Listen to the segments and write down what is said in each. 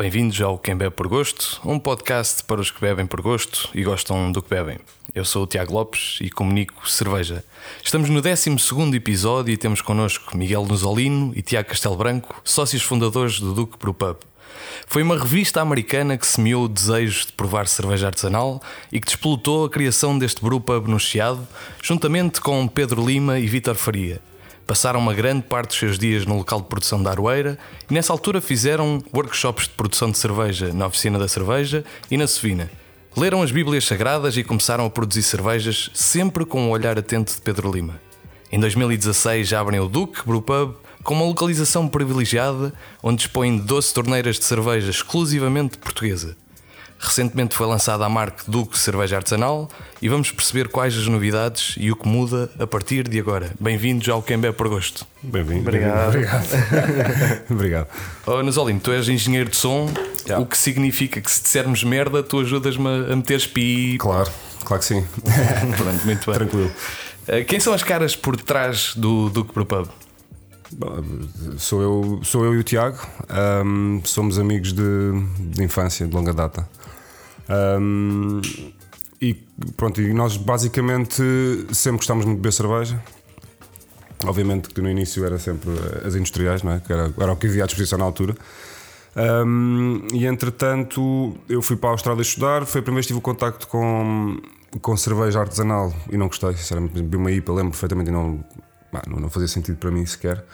Bem-vindos ao Quem Bebe por Gosto, um podcast para os que bebem por gosto e gostam do que bebem. Eu sou o Tiago Lopes e comunico cerveja. Estamos no 12 episódio e temos connosco Miguel Nuzolino e Tiago Castelo Branco, sócios fundadores do Duque Brewpub. Foi uma revista americana que semeou o desejo de provar cerveja artesanal e que despolutou a criação deste brewpub no Chiado, juntamente com Pedro Lima e Vítor Faria. Passaram uma grande parte dos seus dias no local de produção da Aroeira e nessa altura fizeram workshops de produção de cerveja na oficina da cerveja e na Sevina. Leram as Bíblias Sagradas e começaram a produzir cervejas sempre com o um olhar atento de Pedro Lima. Em 2016 já abrem o Duque Brewpub com uma localização privilegiada onde dispõem de 12 torneiras de cerveja exclusivamente portuguesa. Recentemente foi lançada a marca Duque Cerveja Artesanal e vamos perceber quais as novidades e o que muda a partir de agora. Bem-vindos ao Quem Bebe por Gosto. Bem-vindo. Obrigado. Obrigado. Obrigado. Oh, Nazolino, tu és engenheiro de som, yeah. o que significa que se dissermos merda, tu ajudas-me a meter pi. Claro, claro que sim. Pronto, muito bem. Tranquilo. Uh, quem são as caras por trás do Duque Brewpub? Sou eu, sou eu e o Tiago, um, somos amigos de, de infância, de longa data. Um, e pronto, e nós basicamente sempre gostámos de beber cerveja. Obviamente que no início era sempre as industriais, não é? que era, era o que havia à disposição na altura. Um, e entretanto eu fui para a Austrália estudar. Foi a primeira vez que tive o contacto com, com cerveja artesanal e não gostei, sinceramente. Bebi uma IPA, lembro perfeitamente e não, não, não fazia sentido para mim sequer.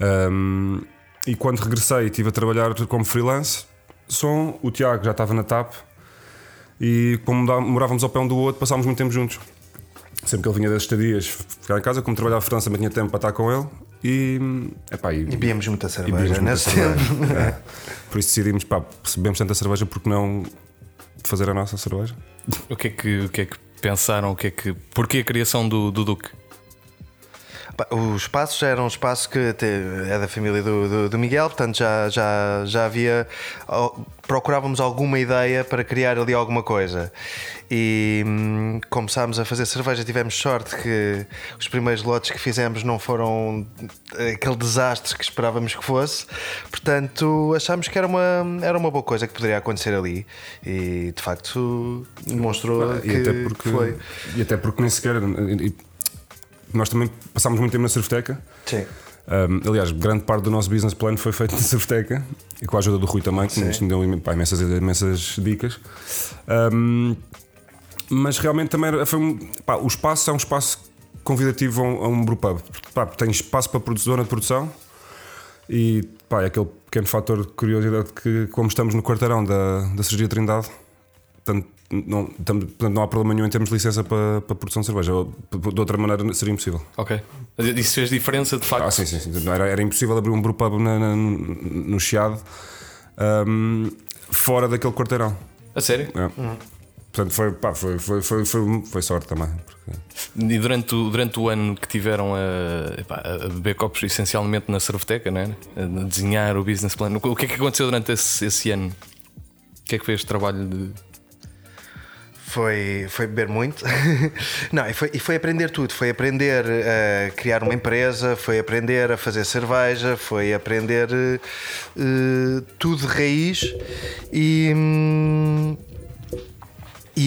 Um, e quando regressei, estive a trabalhar como freelance. Som, o Tiago já estava na TAP e como morávamos ao pé um do outro, passámos muito tempo juntos. Sempre que ele vinha das estadias ficar em casa, como trabalhava em França, também tinha tempo para estar com ele. E, epá, e, e bebíamos muita cerveja nesse tempo. É. Por isso decidimos, pá, se bebemos tanta cerveja, porque não fazer a nossa cerveja? O que é que, o que, é que pensaram? O que é que, porquê a criação do, do Duque? O espaço já era um espaço que é da família do, do, do, Miguel, portanto já, já, já havia. Procurávamos alguma ideia para criar ali alguma coisa. E hum, começámos a fazer cerveja. Tivemos sorte que os primeiros lotes que fizemos não foram aquele desastre que esperávamos que fosse. Portanto, achámos que era uma, era uma boa coisa que poderia acontecer ali. E de facto demonstrou e que, até porque, foi. E até porque nem sequer nós também passámos muito tempo na Cerveteca. Sim. Um, aliás, grande parte do nosso business plan foi feito na Cerveteca e com a ajuda do Rui também, que nos deu pá, imensas, imensas dicas. Um, mas realmente também foi um, pá, o espaço é um espaço convidativo a um, a um brewpub. Pá, tem espaço para zona de produção e pá, é aquele pequeno fator de curiosidade que, como estamos no quarteirão da, da Cirurgia Trindade, tanto não, portanto, não há problema nenhum em termos de licença para, para produção de cerveja. De outra maneira seria impossível. Ok. Isso fez diferença de facto? Ah, sim, sim. sim. Era, era impossível abrir um brewpub na, na, no Chiado um, fora daquele quarteirão. A sério? É. Uhum. Portanto, foi, pá, foi, foi, foi, foi, sorte também. Porque... E durante o, durante o ano que tiveram a, epá, a beber copos essencialmente na Cerveteca, né? a desenhar o business plan, o que é que aconteceu durante esse, esse ano? O que é que foi este trabalho de foi, foi beber muito. Não, e foi, e foi aprender tudo. Foi aprender a criar uma empresa, foi aprender a fazer cerveja, foi aprender uh, tudo de raiz e. Hum,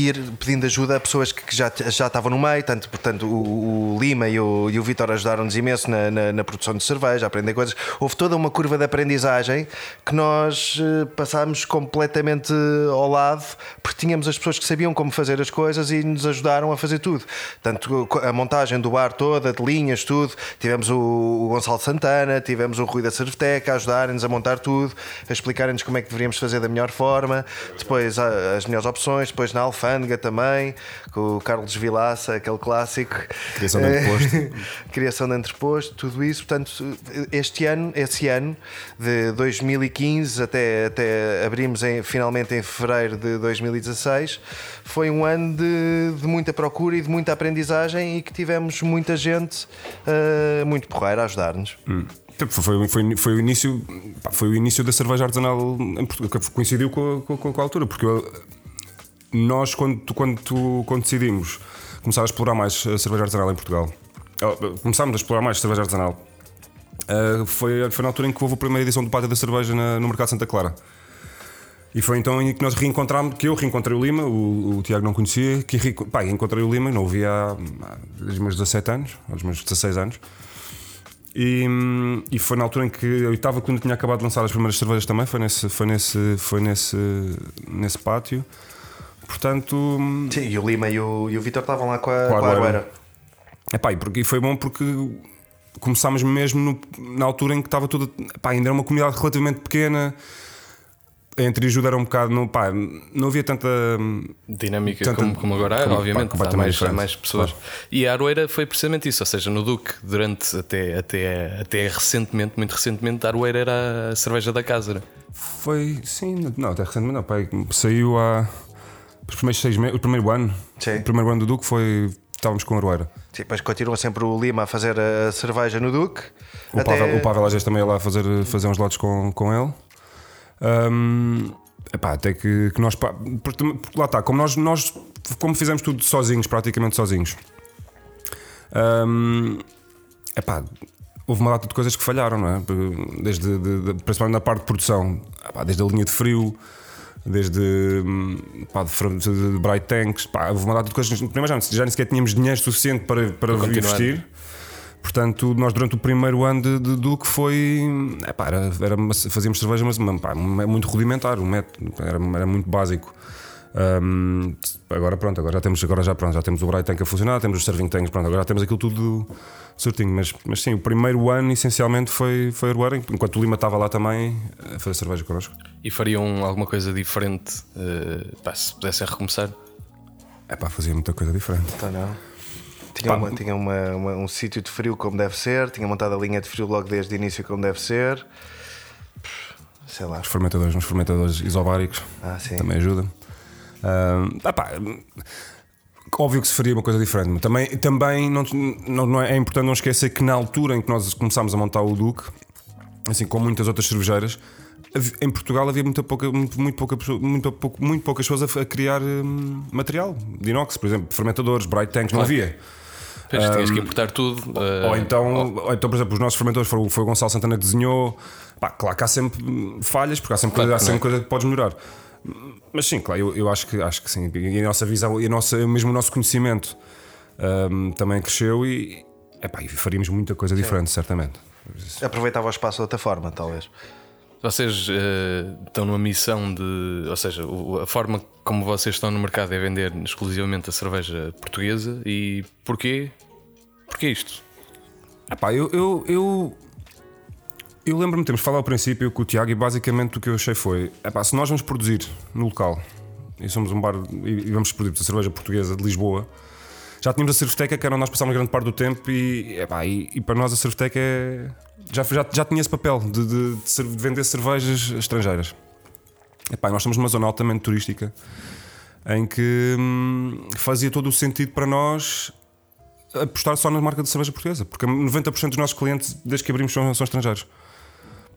ir pedindo ajuda a pessoas que já, já estavam no meio, tanto, portanto, o, o Lima e o, e o Vitor ajudaram-nos imenso na, na, na, produção de cerveja, a aprender coisas. Houve toda uma curva de aprendizagem que nós eh, passámos completamente ao lado, porque tínhamos as pessoas que sabiam como fazer as coisas e nos ajudaram a fazer tudo. Tanto a montagem do bar toda, de linhas, tudo. Tivemos o, o Gonçalo Santana, tivemos o Rui da Cerveteca a ajudarem-nos a montar tudo, a explicarem-nos como é que deveríamos fazer da melhor forma, depois as melhores opções, depois na Alfa Alfândega também, com o Carlos Vilaça, aquele clássico. Criação de entreposto. Criação de entreposto, tudo isso. Portanto, este ano, esse ano, de 2015 até, até abrimos em, finalmente em fevereiro de 2016, foi um ano de, de muita procura e de muita aprendizagem e que tivemos muita gente uh, muito porreira a ajudar-nos. Hum. Foi, foi, foi, o início, foi o início da cerveja artesanal em Portugal, que coincidiu com a, com a, altura, porque eu, nós, quando, quando, quando decidimos começar a explorar mais a cerveja artesanal em Portugal, começámos a explorar mais a cerveja artesanal, uh, foi, foi na altura em que houve a primeira edição do Pátio da Cerveja no Mercado Santa Clara. E foi então que nós reencontramos, que eu reencontrei o Lima, o, o Tiago não conhecia, que pá, encontrei o Lima, não o via há, há desde os meus 17 anos, aos meus 16 anos. E, e, foi na altura em que eu estava quando tinha acabado de lançar as primeiras cervejas também, foi nesse, foi nesse, foi nesse, nesse pátio. Portanto. Sim, e o Lima e o, e o Vitor estavam lá com a, com a Arueira. Epá, e, porque, e foi bom porque começámos mesmo no, na altura em que estava tudo. Epá, ainda era uma comunidade relativamente pequena entre ajuda era um bocado. Não, pá, não havia tanta dinâmica tanta, como, como, agora há, obviamente. Pá, há mais, mais pessoas. Claro. E a Aroeira foi precisamente isso, ou seja, no Duque, durante até, até, até recentemente, muito recentemente, a Aroeira era a cerveja da casa. Né? Foi, sim, não, até recentemente não, pá, saiu há. Os primeiros seis meses, o primeiro ano, sim. o primeiro ano do Duque foi. Estávamos com a Aroeira. Sim, depois continua sempre o Lima a fazer a cerveja no Duque. O, até... Pavel, o Pavel às vezes também ia lá fazer, fazer uns lotes com, com ele. Um, epá, até que, que nós. Porque, lá está, como nós, nós como fizemos tudo sozinhos, praticamente sozinhos. Um, epá, houve uma data de coisas que falharam, não é? Desde, de, de, principalmente na parte de produção, epá, desde a linha de frio, desde pá, de, de, bright tanks, pá, houve uma data de coisas. Primeiro já, já nem sequer tínhamos dinheiro suficiente para, para, investir. Portanto, nós durante o primeiro ano de, de Duque foi. Epá, era, era, fazíamos cerveja, mas pá, muito rudimentar, o método era, era muito básico. Um, agora pronto, agora já temos, agora já, pronto, já temos o Bright Tank a funcionar, temos os Serving Tanks, pronto, agora já temos aquilo tudo certinho. Mas, mas sim, o primeiro ano essencialmente foi, foi Aruera, enquanto o Lima estava lá também a fazer cerveja connosco. E fariam alguma coisa diferente uh, pá, se pudessem recomeçar? É pá, fazia muita coisa diferente. Então não. Tinha, uma, tinha uma, uma, um sítio de frio como deve ser, tinha montado a linha de frio logo desde o início como deve ser. Sei lá. Os fermentadores, uns fermentadores isobáricos ah, também ajudam. Uh, ah, pá, óbvio que se faria uma coisa diferente, mas também, também não, não, é, é, importante não esquecer que na altura em que nós começámos a montar o Duque, assim como muitas outras cervejeiras, em Portugal havia muita pouca, muito, muito, pouca, muito, pouco, muito poucas pessoas a, criar hum, material de inox, por exemplo, fermentadores, bright tanks, não havia. Pois, um, tinhas que importar tudo. Uh, ou, então, ou... ou... então, por exemplo, os nossos fermentadores foi, foi o Gonçalo Santana que desenhou. Pá, claro que há sempre falhas, porque há sempre, claro, coisa, há sempre coisa que podes melhorar. Mas sim, claro, eu, eu acho, que, acho que sim. E a nossa visão, e a nossa, mesmo o nosso conhecimento um, também cresceu e, epá, e faríamos muita coisa sim. diferente, certamente. Aproveitava o espaço de outra forma, talvez. Vocês uh, estão numa missão de. Ou seja, a forma como vocês estão no mercado é vender exclusivamente a cerveja portuguesa e porquê? Porquê isto? Epá, eu, eu, eu, eu lembro-me, temos falado ao princípio com o Tiago e basicamente o que eu achei foi: epá, se nós vamos produzir no local e somos um bar e vamos produzir a cerveja portuguesa de Lisboa, já tínhamos a Cerveteca que era onde nós passávamos grande parte do tempo e, epá, e, e para nós a Cerveteca é já, já, já tinha esse papel de, de, de, vender cervejas estrangeiras. Epá, nós estamos numa zona altamente turística em que hum, fazia todo o sentido para nós apostar só na marca de cerveja portuguesa, porque 90% dos nossos clientes, desde que abrimos, são, são estrangeiros.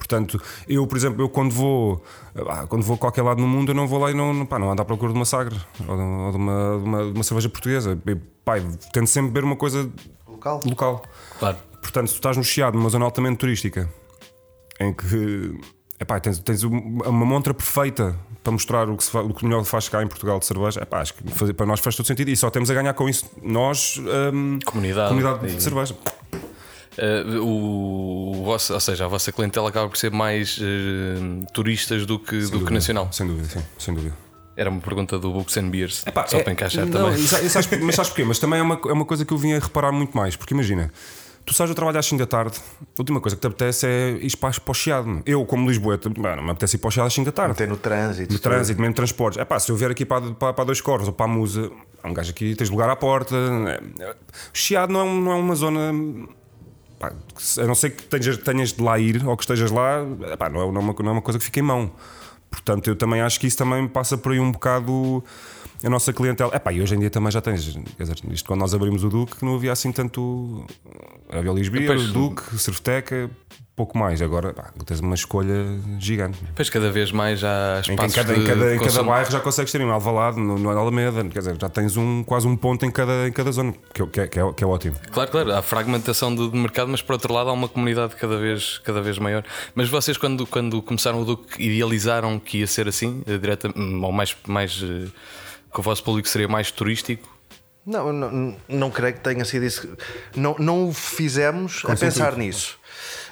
Portanto, eu, por exemplo, eu quando vou ah, quando vou a qualquer lado no mundo, eu não vou lá e não, pá, não ando à procura de uma sagre ou de, uma, de, uma, de uma, cerveja portuguesa. Eu, pá, tento sempre beber uma coisa local. local. Claro. Portanto, se tu estás no Chiado, numa zona altamente turística, em que epá, tens, tens uma montra perfeita para mostrar o que, se, o que melhor faz cá em Portugal de cerveja, epá, acho que fazer, para nós faz todo sentido e só temos a ganhar com isso nós, um, comunidade, comunidade de cerveja. Uh, o, o vosso, ou seja, a vossa clientela acaba por ser mais uh, turistas do que, do dúvida, que nacional. Sem dúvida, sim, sem dúvida. Era uma pergunta do Books and Beers, Epá, só é, para encaixar não, também. Isso, isso, mas sabes porquê? Mas também é uma, é uma coisa que eu vim a reparar muito mais, porque imagina, tu sais a trabalhar às 5 da tarde, a última coisa que te apetece é ir para, para o Chiado. Eu, como Lisboeta, não me apetece ir para o Chiado às 5 da tarde. Tem no trânsito. No trânsito, mesmo transportes. É pá, se eu vier aqui para, para, para dois corvos ou para a Musa, há um gajo aqui, tens lugar à porta. É, o Chiado não é, não é uma zona. Pá, a não ser que tenhas, tenhas de lá ir ou que estejas lá, pá, não, é, não, é uma, não é uma coisa que fica em mão. Portanto, eu também acho que isso também passa por aí um bocado a nossa clientela. Epá, e hoje em dia também já tens. Quer dizer, isto quando nós abrimos o Duque não havia assim tanto. Havia Depois- o Duque, Cerveteca, pouco mais. Agora pá, tens uma escolha gigante. Pois cada vez mais há Em, que em espaços cada, de em, cada, em cada bairro já consegues ter um Alvalade, no, no Alameda, quer dizer, já tens um, quase um ponto em cada, em cada zona, que, é- que, é- que, é, que é ótimo. Claro, claro, há fragmentação do, do mercado, mas por outro lado há uma comunidade cada vez, cada vez maior. Mas vocês, quando, quando começaram o Duque, idealizaram que ia ser assim, eh, direta, hum, ou mais, mais eh, que o vosso público seria mais turístico? Não, não, não creio que tenha sido isso. Não, não o fizemos a pensar nisso.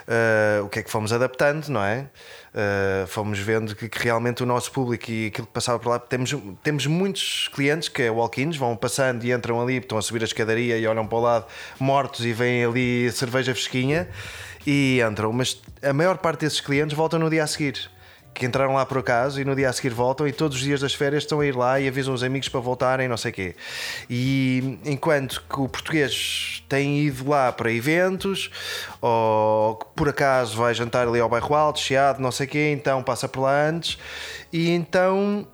Uh, o que é que fomos adaptando, não é? Uh, fomos vendo que, que realmente o nosso público e aquilo que passava por lá. Temos, temos muitos clientes que é walk-ins, vão passando e entram ali, estão a subir a escadaria e olham para o lado mortos e vêm ali cerveja fresquinha e entram. Mas a maior parte desses clientes voltam no dia a seguir que entraram lá por acaso e no dia a seguir voltam e todos os dias das férias estão a ir lá e avisam os amigos para voltarem, não sei quê. E enquanto que o português tem ido lá para eventos ou por acaso vai jantar ali ao bairro Alto, Chiado, não sei quê, então passa por lá antes e então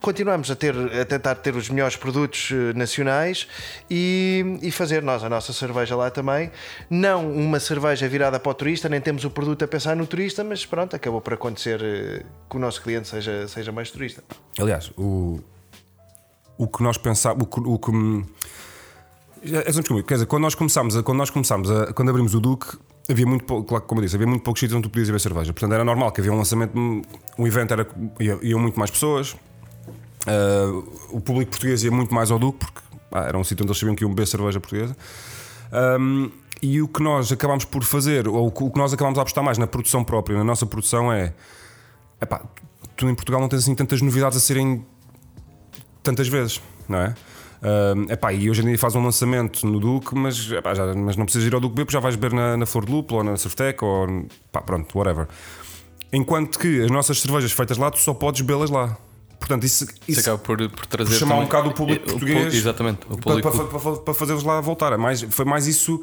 continuamos a, ter, a tentar ter os melhores produtos eh, nacionais e, e fazer nós a nossa cerveja lá também. Não uma cerveja virada para o turista, nem temos o produto a pensar no turista, mas pronto, acabou por acontecer eh, que o nosso cliente seja, seja mais turista. Aliás, o, o que nós pensávamos, o que. É, sempre comigo. Quer dizer, quando nós começámos, a, quando nós começámos a, quando abrimos o Duque, havia muito pouco, como eu disse, havia muito poucos sítios onde tu podias ver cerveja. Portanto, era normal que havia um lançamento, um evento era, ia- iam muito mais pessoas, Uh, o público português ia muito mais ao Duque, porque era um sítio onde eles sabiam que iam beber cerveja portuguesa. Um, e o que nós acabámos por fazer, ou o que nós acabámos a apostar mais na produção própria, na nossa produção, é. Epá, tu em Portugal não tens assim tantas novidades a serem tantas vezes, não é? Um, epá, e hoje em dia faz um lançamento no Duque, mas, epá, já, mas não precisas ir ao Duque beber, porque já vais beber na, na Flor de Lúpulo ou na Cerveteca ou pá, pronto, whatever. Enquanto que as nossas cervejas feitas lá, tu só podes bebê-las lá. Portanto, isso, Isso por, por trazer. por chamar também- um bocado o público pu- português exatamente, o para, público. para, para- para fazê-los lá voltar. É mais, foi mais isso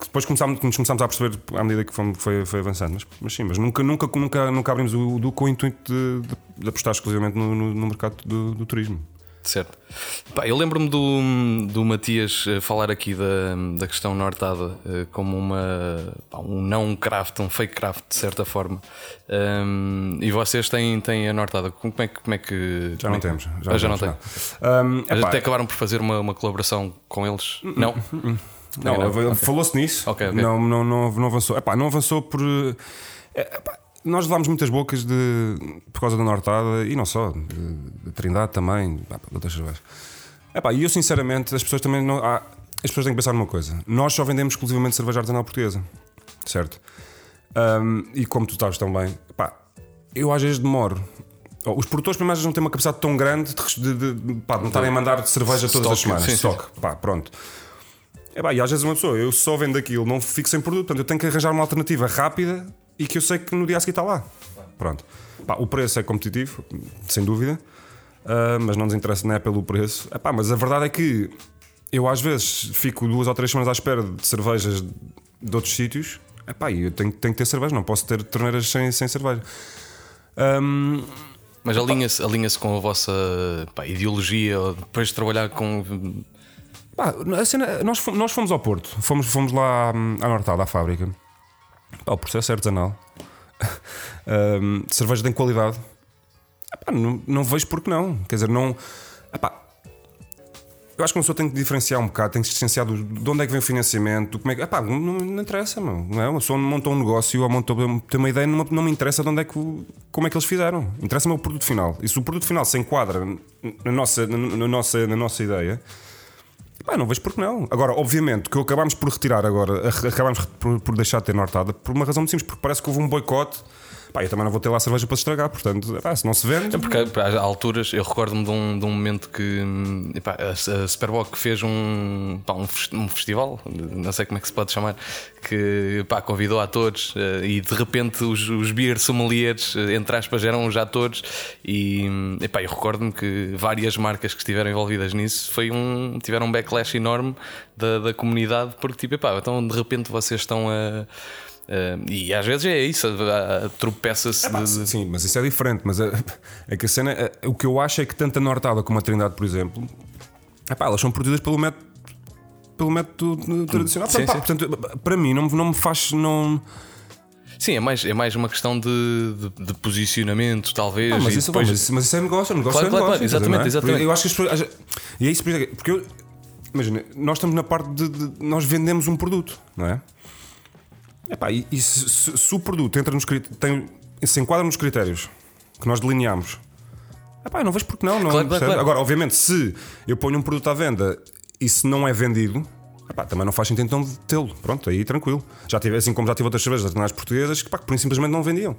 que depois começámos, nos começámos a perceber à medida que fomos- foi, foi avançando. Mas, mas sim, mas nunca, nunca, nunca, nunca abrimos o Duque com o intuito de, de- de apostar exclusivamente no, no- no mercado do, do turismo. Certo. Pá, eu lembro-me do, do Matias eh, falar aqui da, da questão nortada eh, como uma, um não craft, um fake craft de certa forma. Um, e vocês têm, têm a nortada. Como é que. Como é que Já não é temos. Ah, já não temos, tem. não. Um, epá, até acabaram por fazer uma, uma colaboração com eles? Não? Não, não. ele- falou-se nisso. Ok, ok. Não, não, não, não avançou. Epá, não avançou por. eh, epá, nós levámos muitas bocas de, por causa da Nortada e não só, de, de Trindade também, pá, de outras cervejas. Epá, e eu sinceramente, as pessoas também não. há- as pessoas têm que pensar numa coisa: nós só vendemos exclusivamente cerveja artesanal portuguesa, certo? Um, e como tu sabes também, epá, eu às vezes demoro. Oh, Os produtores, primeiro, não têm uma capacidade tão grande de, de, de, pá, não estarem a mandar cerveja todas as Stock, semanas. sim, sim. Stock. Pá, pronto. É pá, e às vezes uma pessoa, eu só vendo aquilo, não fico sem produto, portanto eu tenho que arranjar uma alternativa rápida e que eu sei que no dia a seguir está lá. Pronto. Pá, o preço é competitivo, sem dúvida, ah, mas não nos interessa não é pelo preço. É pá, mas a verdade é que eu às vezes fico duas ou três semanas à espera de cervejas de outros sítios. É pá, e eu tenho, tenho que ter cerveja, não posso ter torneiras sem, sem cerveja. Ahm, Mas alinha-se alinha com a vossa pá, ideologia, depois de trabalhar com. Pá, a cena- nós, fomos, nós fomos ao Porto, fomos, fomos lá hum, à Nortada, à fábrica. Pá, o processo é artesanal. Hum, cerveja tem qualidade. Epá, não, não vejo porque não. Quer dizer, não. epá, eu acho que uma pessoa tem que diferenciar um bocado, tem que se distanciar do, de onde é que vem o financiamento, como é que. Epá, não, não interessa, meu, não é? Uma pessoa montou um negócio ou montou, tem uma ideia, não, não me interessa de onde é que, como é que eles fizeram. Interessa-me o produto final. E se o produto final se enquadra na nossa, na, na nossa, na nossa ideia. Pá, não vejo porque não. Agora, obviamente, que acabámos por retirar agora, acabámos por, por deixar de ter nortada por uma razão muito simples, porque parece que houve um boicote. Pá, eu também não vou ter lá cerveja para estragar, portanto, pá, se não se vende. É porque pá, há alturas, eu recordo-me de um, de um momento que hum, epá, a, a Superboc fez um, pá, um, um festival, não sei como é que se pode chamar, que pá, convidou atores eh, e de repente os, os beer sommeliers, eh, entre aspas, eram já atores. E hum, epá, eu recordo-me que várias marcas que estiveram envolvidas nisso foi um, tiveram um backlash enorme da, da comunidade, porque tipo, epá, então de repente vocês estão a Uh, e às vezes é isso, tropeça-se. É, de... Sim, mas isso é diferente. Mas é, é que a cena, é, o que eu acho é que tanto a Nortada como a Trindade, por exemplo, epá, elas são produzidas pelo método, pelo método tradicional. Sim, sim. portanto, para mim, não, não me faz. Não... Sim, é mais, é mais uma questão de, de, de posicionamento, talvez. mas, isso, depois... mas, mas, isso é negócio, negócio claro, é negócio. Claro, exatamente, é? exatamente. Eu acho que as pessoas. E é isso, porque eu, imagina, nós estamos na parte de, de, Nós vendemos um produto, não é? Epá, e, e se, se, se, o produto entra nos tem, se enquadra nos critérios que nós delineamos, epá, não vejo porque não. não claro, claro. Agora, obviamente, se eu ponho um produto à venda e se não é vendido, epá, também não faz sentido então tê-lo. Pronto, aí tranquilo. Já tive, assim como já tive outras cervejas artesanais portuguesas que, pá, que simplesmente não vendiam.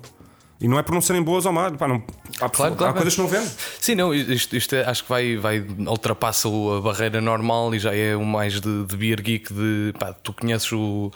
E não é por não serem boas ou más, pá, não, há, claro, claro, há coisas que não vendem. Sim, não, isto, isto é, acho que vai, vai ultrapassa a barreira normal e já é o mais de, de beer geek de pá, tu conheces o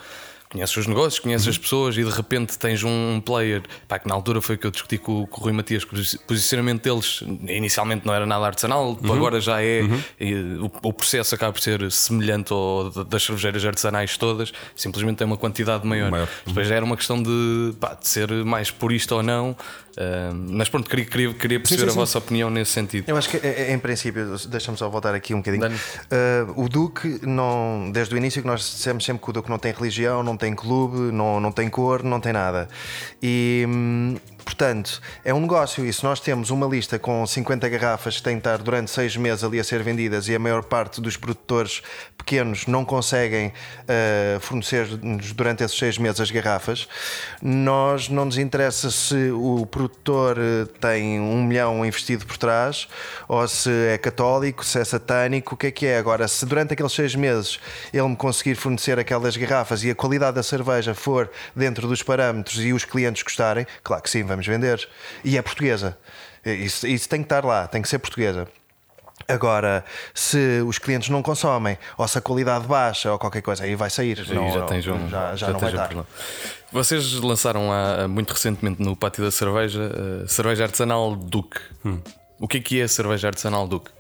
conheces os negócios, conheces uhum. as pessoas e de repente tens um player pá, que na altura foi que eu discuti com, com o Rui Matias, que o posicionamento deles inicialmente não era nada artesanal, uhum. agora já é. Uhum. E, o, o, processo acaba por ser semelhante ao das cervejeiras artesanais todas, simplesmente tem uma quantidade maior. maior. Depois já era uma questão de, pá, de ser mais purista ou não. Uh, mas pronto, queria, queria, queria perceber sim, sim, sim. a vossa opinião nesse sentido. Eu acho que, é, em princípio, deixa-me só voltar aqui um bocadinho. Uh, o Duque, não, desde o início, que nós dissemos sempre que o Duque não tem religião, não tem clube, não, não tem cor, não tem nada. E, hum, Portanto, é um negócio. E se nós temos uma lista com 50 garrafas que têm de estar durante seis meses ali a ser vendidas e a maior parte dos produtores pequenos não conseguem uh, fornecer-nos durante esses seis meses as garrafas, nós não nos interessa se o produtor eh, tem um milhão investido por trás ou se é católico, se é satânico, o que é que é. Agora, se durante aqueles seis meses ele me conseguir fornecer aquelas garrafas e a qualidade da cerveja for dentro dos parâmetros e os clientes gostarem, claro que sim, vamos vender. E é portuguesa. Isso, isso tem que estar lá, tem que ser portuguesa. Agora, se os clientes não consomem, ou se a qualidade baixa, ou qualquer coisa, aí vai sair. Não, já, tens um, já, já, já não vai estar. Vocês lançaram há, muito recentemente no Pátio da Cerveja a cerveja artesanal Duque. Hum. O que é que é a cerveja artesanal Duque?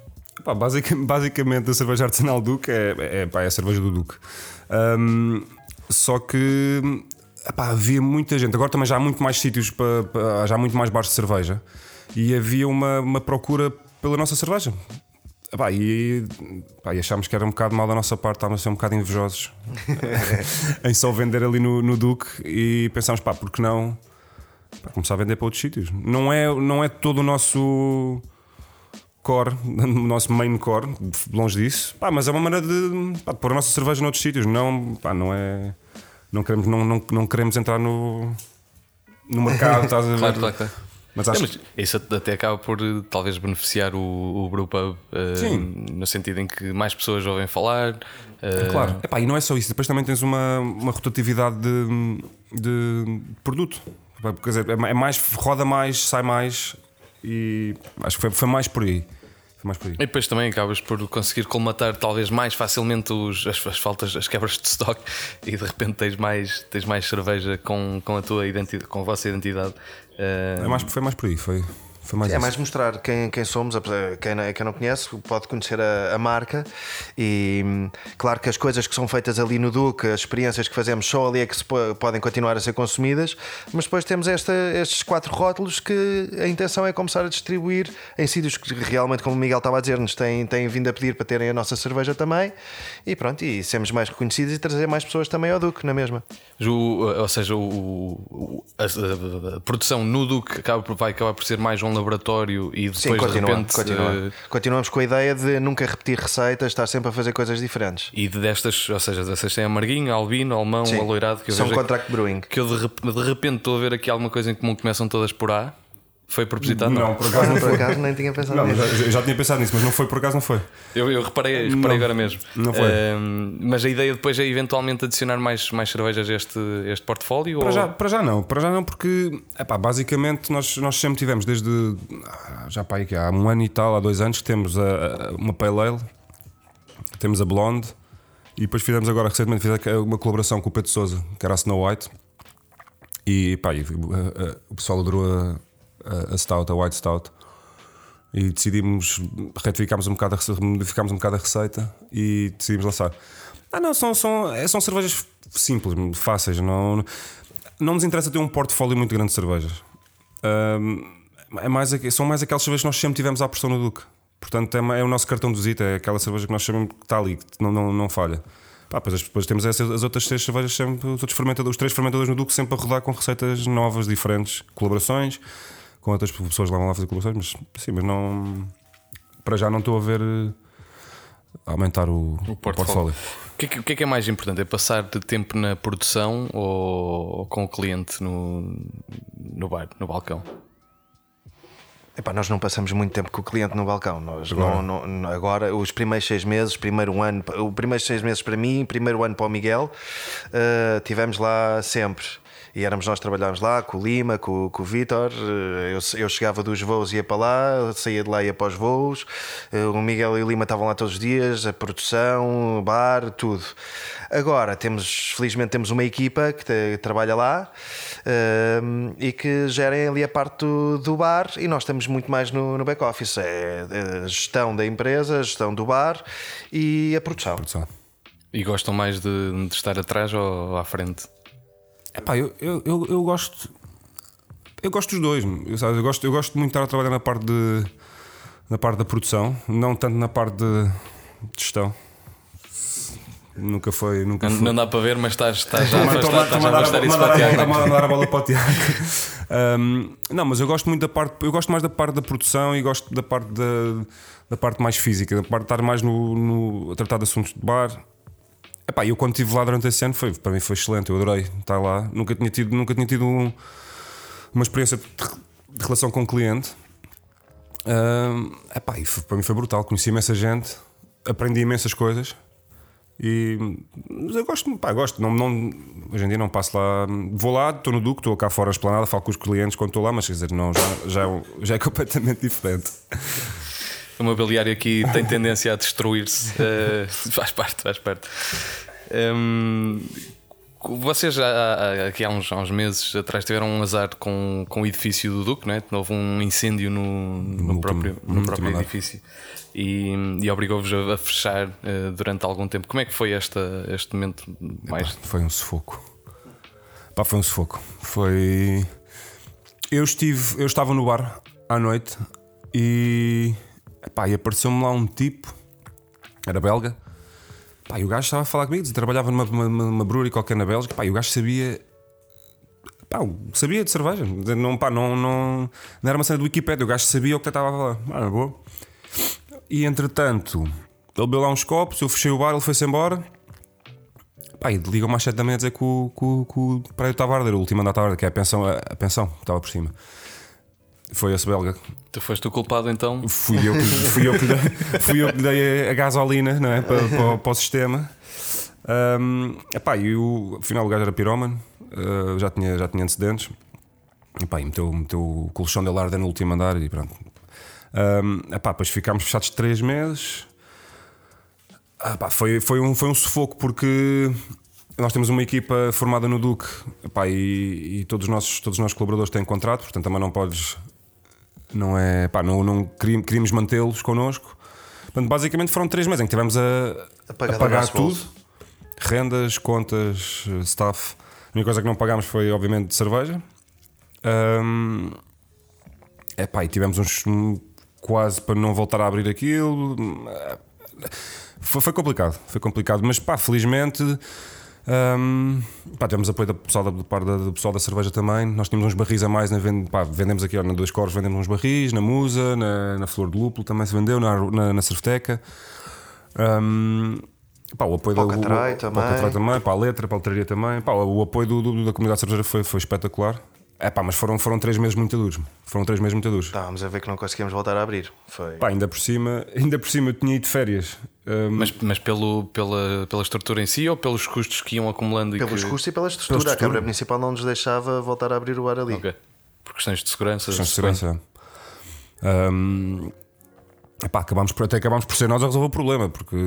Pá, basicamente, basicamente, a cerveja artesanal Duque é, é, pá, é a cerveja do Duque. Um, só que epá, havia muita gente. Agora também já há muito mais sítios, para, para, já há muito mais bares de cerveja. E havia uma, uma procura pela nossa cerveja. Epá, e, epá, e achámos que era um bocado mal da nossa parte, estávamos a ser um bocado invejosos em só vender ali no, no Duque e pensámos, pá, porque não começar a vender para outros sítios? Não é, não é todo o nosso core, o nosso main core, longe disso, pá, mas é uma maneira de pá, pôr a nossa cerveja noutros sítios, não, pá, não é não queremos, não, não, não queremos entrar no, no mercado, estás a ver? claro, claro, claro. Mas, acho... é, mas isso até acaba por talvez beneficiar o, o Brewpub uh, no sentido em que mais pessoas ouvem falar. Uh... Claro, Epá, e não é só isso, depois também tens uma, uma rotatividade de, de produto. Quer dizer, é, é mais, roda mais, sai mais e acho que foi, foi mais por aí mais por aí. E depois também acabas por conseguir colmatar talvez mais facilmente os, as, as, faltas, as quebras de stock e de repente tens mais, tens mais cerveja com, com a tua identidade, com a vossa identidade. Uh... É mais, foi mais por aí, foi. Mais é isso. mais mostrar quem, quem somos, quem, quem não conhece pode conhecer a, a, marca e claro que as coisas que são feitas ali no Duque, as experiências que fazemos só ali é que se podem continuar a ser consumidas, mas depois temos esta, estes quatro rótulos que a intenção é começar a distribuir em sítios que realmente, como o Miguel estava a dizer, nos têm, têm vindo a pedir para terem a nossa cerveja também e pronto, e sermos mais reconhecidos e trazer mais pessoas também ao Duque, na é mesma. O, ou seja, o, a, a, a, produção no Duque acaba, vai acabar por ser mais um laboratório e depois Sim, continua, de repente. Continua. Uh... Continuamos com a ideia de nunca repetir receitas, estar sempre a fazer coisas diferentes. E destas, ou seja, dessas tem amarguinho, albino, alemão, Sim. aloirado. Que eu São contract brewing. Que eu de, de repente estou a ver aqui alguma coisa em comum, começam todas por A. Foi propositado? Não, não por acaso não, por acaso nem tinha pensado não, nisso. Já, já, tinha pensado nisso, mas não foi por acaso, não foi. Eu, eu reparei, reparei não, agora mesmo. Não foi. Uh, mas a ideia depois é eventualmente adicionar mais, mais cervejas a este, este portfólio? Para, ou... já, para já não, para já não, porque epá, basicamente nós, nós sempre tivemos desde já para aí, há um ano e tal, há dois anos, que temos a, a, uma Pale Ale, temos a Blonde e depois fizemos agora recentemente fizemos uma colaboração com o Pedro Souza, que era a Snow White. E pá, e, o pessoal adorou a a, Stout, a White Stout. E decidimos, retificámos um bocado, a, modificámos um bocado a receita e decidimos lançar. Ah, não, são, são, é, são cervejas simples, fáceis. Não, não nos interessa ter um portfólio muito grande de cervejas. Ahm, é mais, são mais aquelas cervejas que nós sempre tivemos à pressão no Duque. Portanto, é, é o nosso cartão de visita, é aquela cerveja que nós sabemos que está ali, que não, não, não falha. Pá, depois, depois temos essas, as outras três cervejas, sempre, os, outros fermentadores, os três fermentadores no Duque, sempre a rodar com receitas novas, diferentes, colaborações, com outras pessoas lá vão lá fazer colaborações, mas sim, mas não. Para já não estou a ver eh, aumentar o, o portfólio. O que, é que, o que é que é mais importante? É passar de tempo na produção ou, ou com o cliente no, no bar, no balcão? Epá, nós não passamos muito tempo com o cliente no balcão. Nós não, não- não- agora, os primeiros seis meses, primeiro ano, o primeiros seis meses para mim, primeiro ano para o Miguel, eh, tivemos lá sempre. E éramos nós trabalhávamos lá, com o Lima, com, com o Vitor. eh, Eu, eu chegava dos voos ia para lá, saía de lá e ia para os voos. Eh, O Miguel e o Lima estavam lá todos os dias, a produção, o bar, tudo. Agora temos, felizmente, temos uma equipa que te- trabalha lá ehm, e que gerem ali a parte do, do bar e nós estamos muito mais no, no back-office. É a gestão da empresa, a gestão do bar e a produção. Produção. E gostam mais de, de estar atrás ou à frente? Epá, eu, eu, eu, eu gosto. Eu gosto dos dois. Eu, sabes, eu, gosto, eu gosto muito de estar a trabalhar na parte, de, na parte da produção, não tanto na parte de, gestão. Nunca foi. Nunca Não, foi. não dá para ver, mas estás, estás já a a afastar isso para Tiago. toma- toma- dar a bola para o Tiago. Um, não, mas eu gosto muito da parte, eu gosto mais da parte da produção e gosto da parte da, da parte mais física, da parte de estar mais no, no- a tratar de assuntos de bar. Epá, eu quando estive lá durante esse ano foi, para mim foi excelente, eu adorei estar lá. Nunca tinha tido, nunca tinha tido um- uma experiência de, relação com o cliente. Um, epá, e foi- para mim foi brutal, conheci imensa gente, aprendi imensas coisas. E eu gosto, pá, gosto. Não, não, hoje em dia não passo lá. Vou lá, estou no Duque, estou cá fora esplanada, falo com os clientes quando estou lá, mas quer dizer, não, já, já, é um- já é completamente diferente. O mobiliário aqui tem tendência a destruir-se. Eh, faz parte, faz parte. Hum, vocês já, há- aqui há uns, há uns meses atrás tiveram um azar com, com o edifício do Duque, não é? Houve um incêndio no, no último- próprio, no no próprio edifício e, e obrigou-vos a, fechar eh, durante algum tempo. Como é que foi esta, este momento mais? Foi um sufoco. Pá, foi um sufoco. Foi. Eu estive, eu estava no bar à noite e, epá, e apareceu-me lá um tipo, era belga. E o gajo estava a falar comigo, trabalhava numa, brewery qualquer na Bélgica. E o gajo sabia. Sabia de cerveja. Não, não, não, não era uma cena do Wikipedia. O gajo sabia o que estava a falar. Ah, boa. E entretanto, ele bebeu lá uns copos, eu fechei o bar, ele foi-se embora. Pá, e ligam-me às 7 da manhã a dizer que o, que, que o prédio estava a arder, o último andar estava a arder, que é a pensão, a, a pensão estava por cima. Foi esse belga. Tu foste o culpado então? Fui eu que, fui eu que, dei, fui eu que dei a, gasolina não é? para, para, o- para o sistema. Um, epá, e o, afinal o gajo era pirómano, uh, já, tinha, já tinha antecedentes. Epá, e meteu, meteu o colchão dele a arder no último andar e pronto. Um, epá, depois ficámos fechados 3 meses. Ah, pá, foi, foi, um, foi um sufoco porque nós temos uma equipa formada no Duque epá, e, e todos, os nossos, todos os nossos colaboradores têm contrato, portanto também não podes. Não é. Pá, não, não queríamos, mantê-los connosco. Portanto, basicamente foram três meses em que tivemos a, A pagar a tudo: bolso. rendas, contas, staff. A única coisa que não pagámos foi, obviamente, cerveja. Ahm, epá, e tivemos uns um, quase para não voltar a abrir aquilo. Foi, foi complicado, foi complicado, mas pá, felizmente hum, pá, tivemos apoio do pessoal da, do, do pessoal da cerveja também. Nós tínhamos uns barris a mais, na pá, vendemos aqui ó, na Dois Coros, vendemos uns barris, na Musa, na, na Flor de Lúpulo também se vendeu, na, na, na Cerveteca. Pá, o apoio Para o da- Catrai também. Para também, para a letra, para a letreria também. Pá, o apoio do, do- da comunidade cervejeira foi, foi espetacular. É pá, mas foram, foram três meses muito duros. Foram três meses muito duros. Estávamos a ver que não conseguíamos voltar a abrir. Foi. Pá, ainda por cima, ainda por cima eu tinha ido de férias. Hum, Mas, mas pelo, pela, pela estrutura em si ou pelos custos que iam acumulando? e Pelos que... custos e pela estrutura. estrutura. A Câmara Municipal não nos deixava voltar a abrir o bar ali. Ok. Por questões de segurança. questões de segurança. Hum, epá, acabámos por, até acabámos por ser nós a resolver o problema, porque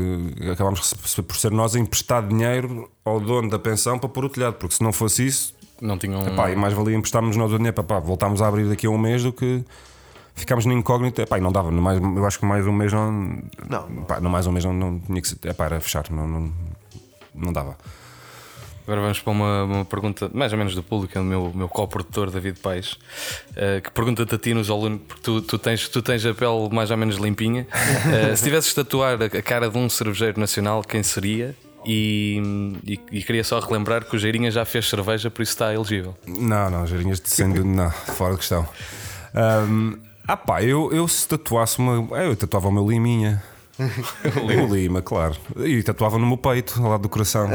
acabámos por ser nós a emprestar dinheiro ao dono da pensão para pôr o telhado, porque se não fosse isso, Não tinham. epá, e mais valia emprestarmos nós o dinheiro para pá, voltarmos a abrir daqui a um mês do que ficámos na incógnita. Epá, e não dava, mais, eu acho que mais um mês não. Não. Epá, não mais um mês não, não tinha que ser. Epá, era fechar, não, não, não dava. Agora vamos para uma, uma pergunta mais ou menos do público, é do meu, meu co-produtor David Paes, eh, que pergunta-te a ti nos alunos, porque tu, tu, tens, tu tens a pele mais ou menos limpinha. Eh, se tivesses de tatuar a cara de um cervejeiro nacional, quem seria? E, e, e queria só relembrar que o Geirinha já fez cerveja, por isso está elegível. Não, não, Geirinhas de sendo. não, fora de questão. Um, ah pá, eu, eu se tatuasse uma. Eu tatuava o meu liminha. o Lima, claro. E tatuava no meu peito, ao lado do coração,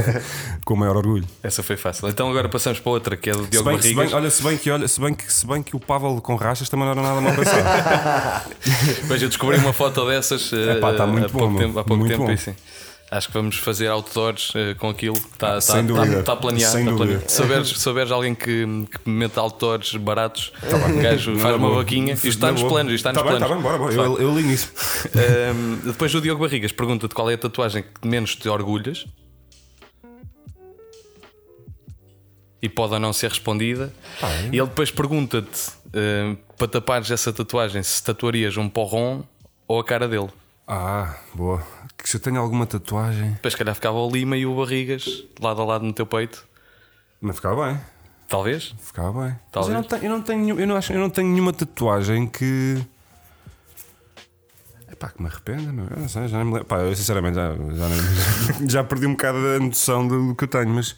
com o maior orgulho. Essa foi fácil. Então agora passamos para outra, que é do Se Diogo bem, se bem, olha, se bem que, olha, se bem que, se bem que o Pavel com rachas também não era nada mal pensado. Depois eu descobri uma foto dessas eh, Epá, tá muito há pouco bom, tempo, há pouco muito tempo bom. e sim. Acho que vamos fazer outdoors eh, com aquilo. Está Sem dúvida. planeado. Sem tá planeado. Se souberes, souberes alguém que, que mete outdoors baratos, o gajo faz uma vaquinha. Isto está nos planos. Isto está nos Tá bem, planos. tá bem, bora, bora. Eu, eu li nisso. Ahm, depois o Diogo Barrigas pergunta-te qual é a tatuagem que menos te orgulhas. E pode ou não ser respondida. E ele depois pergunta-te ahm, para tapares essa tatuagem se tatuarias um porron ou a cara dele. Ah, boa. Que se eu tenho alguma tatuagem. Depois, se calhar, ficava o Lima e o Barrigas lado a lado no teu peito. Não ficava bem. Talvez. Ficava bem. Mas Talvez. eu não tenho, eu não tenho, eu não acho, eu não tenho nenhuma tatuagem que. Epá, que me arrependa, meu. Eu não sei, já nem me lembro. Pá, eu sinceramente já, já, nem- já perdi um bocado a noção do que eu tenho, mas.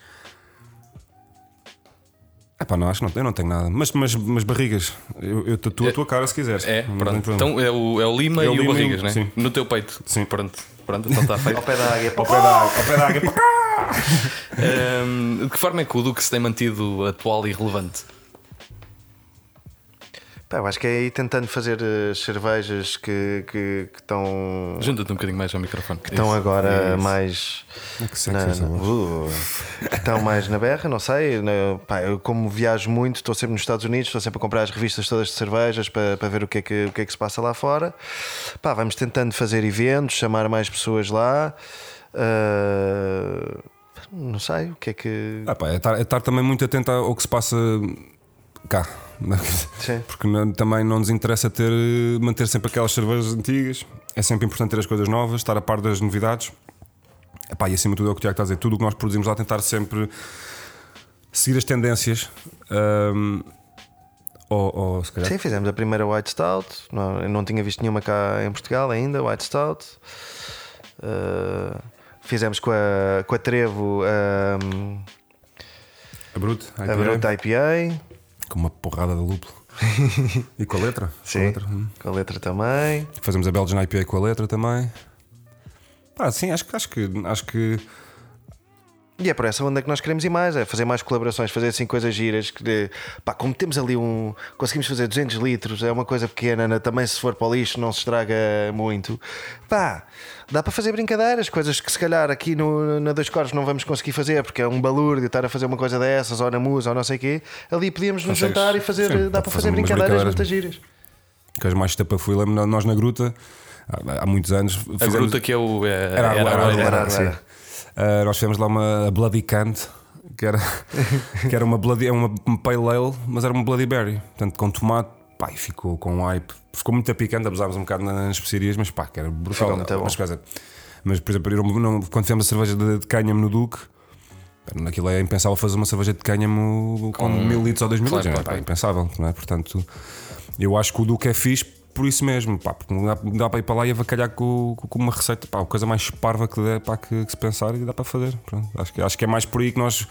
Epá, não, acho que não, eu não tenho nada. Mas, mas, mas barrigas, eu, eu tatuo a tua cara se quiseres. É, pronto. Então é o, é o Lima É e o o Lima e o- Barrigas, né? sim. No teu peito. Sim. Pronto. Pronto, então está feito. Ao pé da águia. Ao pé da água, ao pé da água. Ahm, de que forma é que o Duque se tem mantido atual e relevante? Pá, eu acho que é aí tentando fazer as cervejas que, que, que estão. Junta-te um bocadinho mais ao microfone. que estão agora mais. Que sexy na- essa na- uh, que estão mais na berra, não sei. na- pá, eu, como viajo muito, estou sempre nos Estados Unidos, estou sempre a comprar as revistas todas de cervejas para, para ver o que, é que, o que é que se passa lá fora. Pá, vamos tentando fazer eventos, chamar mais pessoas lá. Uh, não sei o que é que. Ah, pá, é, estar, é estar também muito atento ao que se passa cá. Sim. Porque não- também não nos interessa ter, manter sempre aquelas cervejas antigas. É sempre importante ter as coisas novas, estar a par das novidades. Epá, e acima de tudo é o que o Tiago está a dizer. Tudo o que nós produzimos lá, tentar sempre seguir as tendências. ahm, ou, ou se calhar. Sim, fizemos a primeira White Stout. Não, eu não tinha visto nenhuma cá em Portugal ainda, White Stout. Uh, fizemos com a, com a Trevo um, A Brute, a a IPA, Bruta IPA. Com uma porrada de lúpulo. e com a letra. Com a Sim, letra, hum. com a letra também. Fazemos a Belgian IPA com a letra também. Pá, sim, acho, acho que. Acho que E é por essa onda que nós queremos ir mais, é fazer mais colaborações, fazer assim coisas giras. Que, pá, como temos ali um. Conseguimos fazer 200 litros, é uma coisa pequena, né? também se for para o lixo não se estraga muito. Pá, dá para fazer brincadeiras, coisas que se calhar aqui no, na Dois Corvos não vamos conseguir fazer, porque é um balúrdio estar a fazer uma coisa dessas, ou na musa, ou não sei o quê. Ali podíamos nos Consegues. juntar e fazer. Sim, dá dá para fazer brincadeiras brincadeiras. muitas giras. que as mais fui lembro nós na gruta há, há muitos anos A fizemos- gruta que é o. É, era, era- era, era- era, era, era, sim. era. Ah, nós fizemos lá uma Bloody Cant que era, que era uma Bloody é uma, Pale Ale mas era uma Bloody Berry portanto com tomate pá, e ficou com hype ficou muito picante abusámos um bocado nas especiarias mas pá que era brutal muito bom. mas, coisa, mas por exemplo quando fizemos a cerveja de, de cânhamo no Duque Naquilo é impensável fazer uma cerveja de cânhamo com, Com- mil litros ou dois mil Claro, litros. claro, Pá, claro. impensável, não é? Portanto, eu acho que o Duque é fixe por isso mesmo, pá, porque não dá, dá para ir para lá e avacalhar com, com- uma receita, pá, a coisa mais parva que, der, pá, que, que se pensar e dá para fazer. Pronto, acho, que, acho que é mais por aí que nós,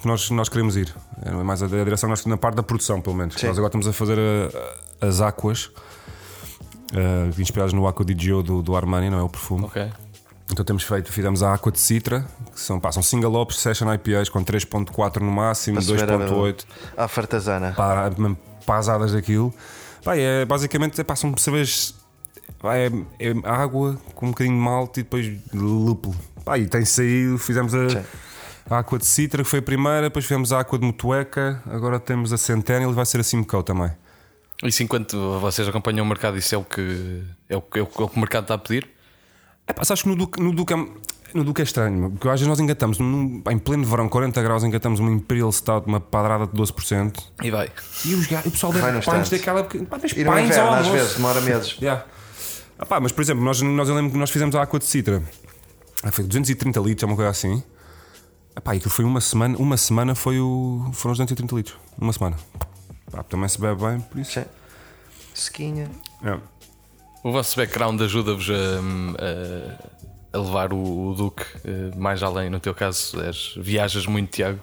que nós, nós queremos ir. É mais a, a direção nós, na parte da produção, pelo menos. Nós agora estamos a fazer a- a- as aquas. eh, inspiradas no Aqua di Gio do, do Armani, não é o perfume. Então temos feito, fizemos a Aqua de Citra, que são, pá, são single hops, session IPAs com 3.4 no máximo, Para se ver a- 2.8 À fartazana. pá, pasadas daquilo. Pá, é, basicamente é, pá, são cervejas. É, é água com um bocadinho de malte e depois lúpulo. Pá, e tem saído, fizemos a, Sim. a Aqua de Citra, que foi a primeira, depois fizemos a Aqua de Motueca, agora temos a Centennial e vai ser a Simcoe também. Isso enquanto vocês acompanham o mercado, isso é o que, é o que, é o que o mercado está a pedir? É pá, sabes que no Duque, no Duque, no Duque é estranho, porque às vezes nós engatamos, num- em pleno verão, 40 graus, engatamos uma Imperial Stout, uma padrada de 12%. E vai. E os o pessoal deve pães daquela. Pá, E no pães inverno, às vezes, demora meses. Yeah. Ah, pá, mas por exemplo, nós, nós eu lembro que nós fizemos a Aqua de Citra, ah, foi 230 litros, é uma coisa assim. Epá, aquilo foi uma semana, uma semana foi o, foram os 230 litros. Uma semana. Pá, também se bebe bem, por isso. Sim. Sequinha. É. O vosso background ajuda-vos a, a- a levar o, o Duque eh, mais além. No teu caso, és, viajas muito, Tiago.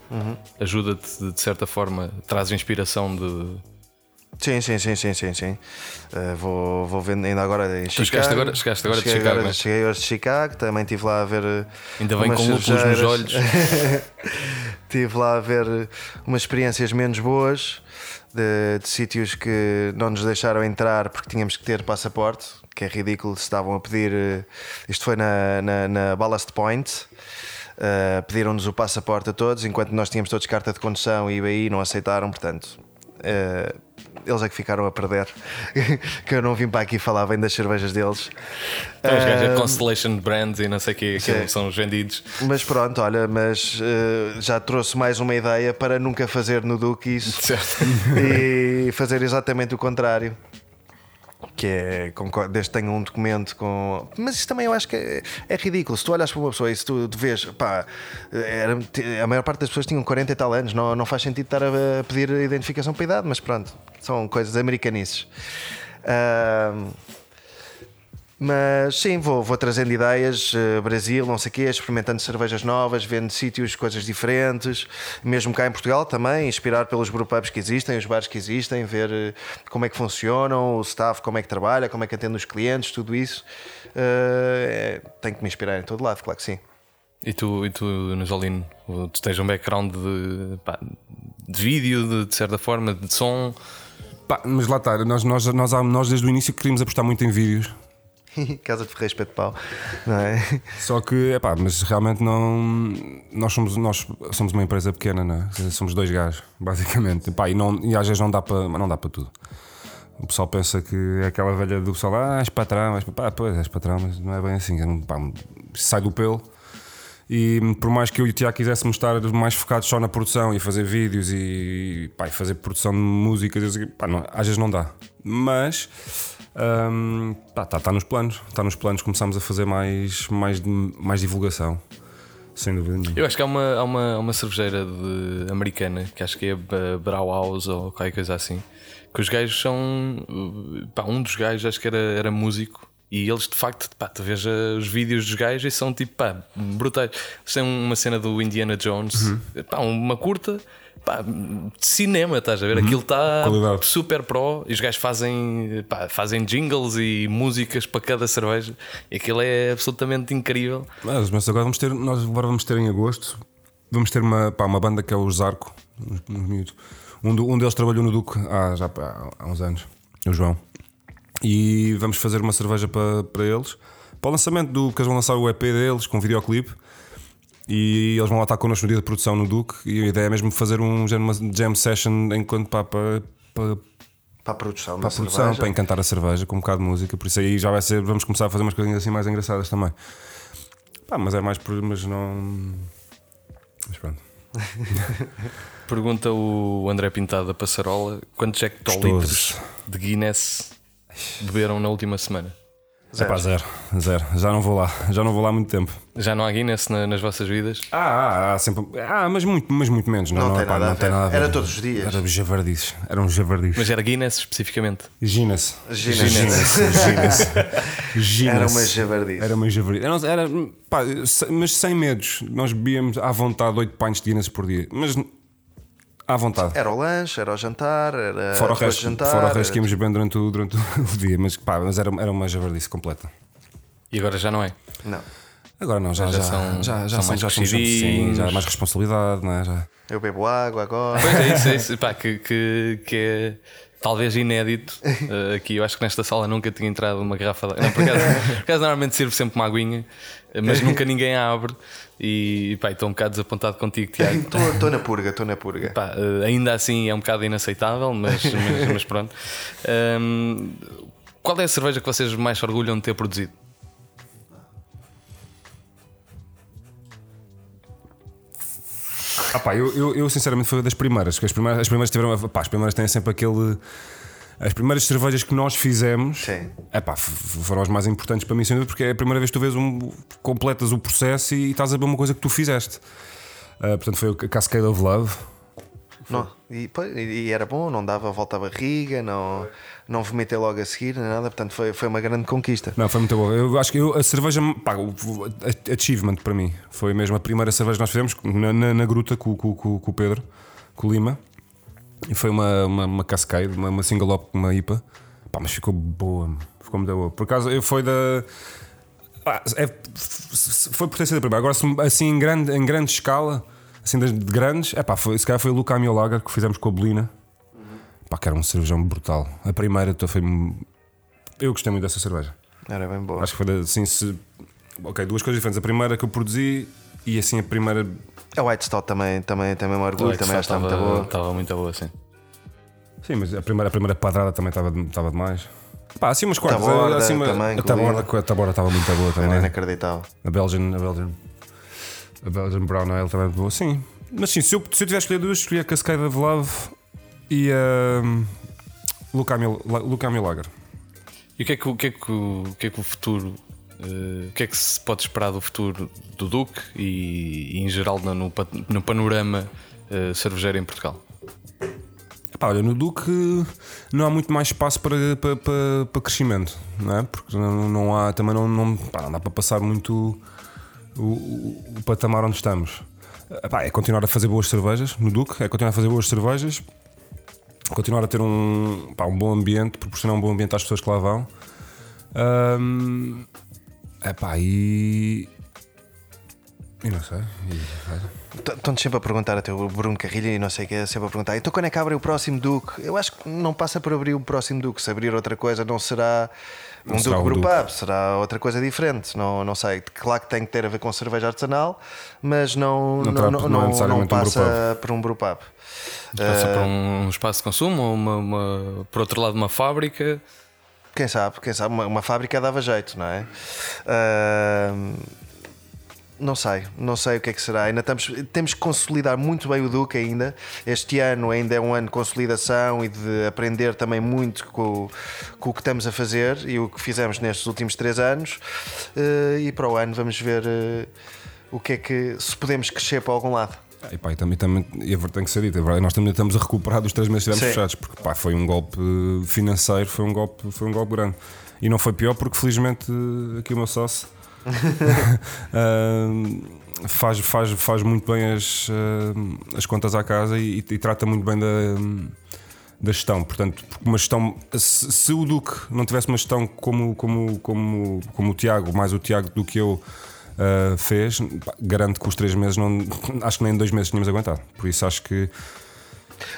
Ajuda-te de, de certa forma, traz inspiração de. Sim, sim, sim, sim, sim, sim. Uh, vou, vou vendo ainda agora em Chicago. chegaste agora- chegaste agora de Cheguei Chicago, agora- é? Cheguei hoje de Chicago, também estive lá a ver. uh, Ainda bem com lúpulos nos olhos. Estive lá a ver uh, umas experiências menos boas de, de sítios que não nos deixaram entrar porque tínhamos que ter passaporte, que é ridículo. Se estavam a pedir. uh, Isto foi na, na, na Ballast Point. Uh, pediram-nos o passaporte a todos, enquanto nós tínhamos todos carta de condução e IBI não aceitaram, portanto. uh, eles é que ficaram a perder. que eu não vim para aqui falar bem das cervejas deles. Então, os gajos Uh, Constellation Brands e não sei o que, sim. são os vendidos. mas pronto, olha, mas uh, já trouxe mais uma ideia para nunca fazer no Duque isso e fazer exatamente o contrário. Que é, concordo, desde que tenha um documento com. Mas isso também eu acho que é, é ridículo. Se tu olhas para uma pessoa e se tu, vês, pá, era, a maior parte das pessoas tinham 40 e tal anos, não, não faz sentido estar a, pedir identificação para a idade, mas pronto, são coisas americanices. Ahm, mas sim, vou, vou trazendo ideias, eh, Brasil, não sei o quê, experimentando cervejas novas, vendo sítios, coisas diferentes, mesmo cá em Portugal também, inspirar pelos brewpubs que existem, os bares que existem, ver eh, como é que funcionam, o staff, como é que trabalha, como é que atende os clientes, tudo isso. Eh, é, tenho que me inspirar em todo lado, claro que sim. E tu, e tu Nuzolino, tu tens um background de, pá, de vídeo, de, de certa forma, de som. Pá, mas lá está, nós, nós, nós, nós desde o início queríamos apostar muito em vídeos. Casa de Ferreira Espeto de Pau, não é? Só que, é pá, mas realmente não. Nós somos, nós somos uma empresa pequena, não é? Somos dois gajos, basicamente. Pá, e, não, e às vezes não dá para tudo. O pessoal pensa que é aquela velha do pessoal, ah, és patrão, és, pá, pois, és patrão, mas não é bem assim. é pá, sai do pelo. E por mais que eu e o Tiago quiséssemos estar mais focados só na produção e fazer vídeos e, pá, e fazer produção de músicas, pá, não- às vezes não dá. Mas está tá, tá nos planos. Está nos planos, começamos a fazer mais, mais, mais divulgação. Sem dúvida nenhuma. Eu acho que há uma, há uma, uma cervejeira de, americana que acho que é Brauhaus ou qualquer coisa assim. Que os gajos são. Pá, um dos gajos acho que era, era músico. E eles de facto, pá, tu vês uh, os vídeos dos gajos e são tipo, pá, brutais. Eles têm uma cena do Indiana Jones, pá, uma curta, pá, de cinema, estás a ver? Aquilo está super pro e os gajos fazem, pá, fazem jingles e músicas para cada cerveja. E aquilo é absolutamente incrível. Mas, mas agora vamos ter, nós agora vamos ter em agosto, vamos ter uma, pá, uma banda que é o Zarco. Um, do- um deles trabalhou no Duque há, já, há uns anos, o João. E vamos fazer uma cerveja para, para eles. Para o lançamento do que eles vão lançar o EP deles com videoclipe. E eles vão lá estar connosco no dia de produção no Duque. E a ideia é mesmo fazer um, género, uma jam session enquanto pá, para, para, Para a produção para a produção, cerveja. para encantar a cerveja com um bocado de música. Por isso aí já vai ser, vamos começar a fazer umas coisinhas assim mais engraçadas também. Pá, mas é mais por. Mas não. Mas pronto. Pergunta o André Pintado da Passarola quantos hectolitros de Guinness beberam na última semana? É Zero. pá, zero, zero. Já não vou lá, já não vou lá há muito tempo. Já não há Guinness na- nas vossas vidas? Ah, ah, ah, sempre. Ah, mas muito, mas muito menos. Não, Não não, tem pá, nada a não tem ver. nada a ver. Era todos os dias. Era javardices. Eram javardices. Mas era Guinness especificamente. Guinness. Guinness. Guinness. Guinness. Era uma javardice. Era uma javardice. Era, era, pá, mas sem medos. Nós bebíamos à vontade 8 pints de Guinness por dia. Mas à vontade. Era o lanche, era o jantar, era Fora o, resto, jantar. fora o resto que íamos bebendo durante o, durante o dia, mas, pá, mas era, era uma javardice completa. E agora já não é. Não. Agora não, já, Já já, são- já, já, são mais já somos sim, já há mais responsabilidade, não é? Já. Eu bebo água agora. Pois é isso, é isso. Pá, que, que, que é talvez inédito eh, aqui. Eu acho que nesta sala nunca tinha entrado uma garrafa de... Não, por acaso, por acaso normalmente sirvo sempre uma aguinha, mas nunca ninguém a abre. E pá, estou um bocado desapontado contigo, Tiago. Estou na purga, estou na purga. Pá, eh, ainda assim é um bocado inaceitável, mas, mas, mas pronto. Ahm, qual é a cerveja que vocês mais orgulham de ter produzido? Ah, pá, eu, eu, eu, sinceramente foi das primeiras, que as primeiras, as primeiras tiveram. Pá, as primeiras têm sempre aquele. As primeiras cervejas que nós fizemos Sim. é pá, f- foram as mais importantes para mim, sem dúvida, porque é a primeira vez que tu vês um, completas o processo e, estás a ver uma coisa que tu fizeste. Uh, portanto, foi o Cascade of Love. Não, e, e era bom, não dava volta à barriga, não, não vomitei logo a seguir, nem nada, portanto foi, foi uma grande conquista. Não, foi muito boa. Eu acho que eu, a cerveja, pá, o achievement para mim. Foi mesmo a primeira cerveja que nós fizemos na, na, na gruta com, com, com, com o Pedro, com o Lima. E foi uma, uma, uma cascade, uma, uma single hop, uma IPA. Pá, mas ficou boa, ficou muito boa. Por acaso, eu foi da. pá, é- foi por ter sido a primeira. Agora, assim, em grande, em grande escala, assim, das de grandes, é pá, foi, se calhar foi o Luca Lager que fizemos com a Belina. Pá, que era um cervejão brutal. A primeira então, foi. Eu gostei muito dessa cerveja. Era bem boa. Acho que foi da- assim, se. Ok, duas coisas diferentes. A primeira que eu produzi e assim a primeira. A White Stout também, também, também me orgulho, também está muito boa. estava muito boa, sim. Sim, mas a primeira, a primeira padrada também estava estava demais. Pá, assim umas quartas. Taborda assim, uma- também, a taborda, vinho. a taborda estava muito boa Era também. inacreditável. A Belgian, a Belgian. A Belgian Brown Ale também é boa. Sim. Mas sim, se eu, se eu tivesse escolhido duas, escolhi a Cascade of Love e a. Lucamil Lucamil Lager. E o que é que, o, que, é que, o, que, é que o futuro. eh, o que é que se pode esperar do futuro do Duque e, e em geral no, no no panorama eh, cervejeiro em Portugal? Pá, olha, no Duque não há muito mais espaço para, para, para, para crescimento, não é? Porque não, não há, também não, não, pá, não dá para passar muito o, o, patamar onde estamos. Ah, pá, é continuar a fazer boas cervejas no Duque, é continuar a fazer boas cervejas, continuar a ter um, pá, um bom ambiente, proporcionar um bom ambiente às pessoas que lá vão. Ahm, epá, e. E não sei. Estão-te sempre a perguntar até o Bruno Carrilho e não sei o que sempre a perguntar. Então quando é que abre o próximo Duque? Eu acho que não passa por abrir o próximo Duque. Se abrir outra coisa, não será um o Duque. Brewpub, será outra coisa diferente. Não, não sei. Claro que tem que ter a ver com cerveja artesanal, mas não, Não não, não, não é não, necessariamente um passa por um Brewpub. Passa Eh, por um espaço de consumo ou uma, uma- por outro lado uma fábrica? Quem sabe, quem sabe, uma, uma fábrica dava jeito, não é? Ahm, não sei, não sei o que é que será. Ainda estamos, temos que consolidar muito bem o Duque ainda. Este ano ainda é um ano de consolidação e de aprender também muito com, o- com o que estamos a fazer e o que fizemos nestes últimos três anos. Eh, e para o ano vamos ver eh, o que é que se podemos crescer para algum lado. E, pá, e também, também e a verdade tem que ser verdade é nós também estamos a recuperar dos três meses que estivemos fechados, porque pá, foi um golpe financeiro, foi um golpe, foi um golpe grande. E não foi pior porque felizmente aqui o meu sócio ah, faz, faz, faz muito bem as, ah, as contas à casa e, e trata muito bem da, da gestão. Portanto, uma gestão. Se, se o Duque não tivesse uma gestão como, como, como, como o Tiago, mais o Tiago do que eu. ah, fez, garanto que os três meses não, acho que nem dois meses tínhamos aguentado. Por isso acho que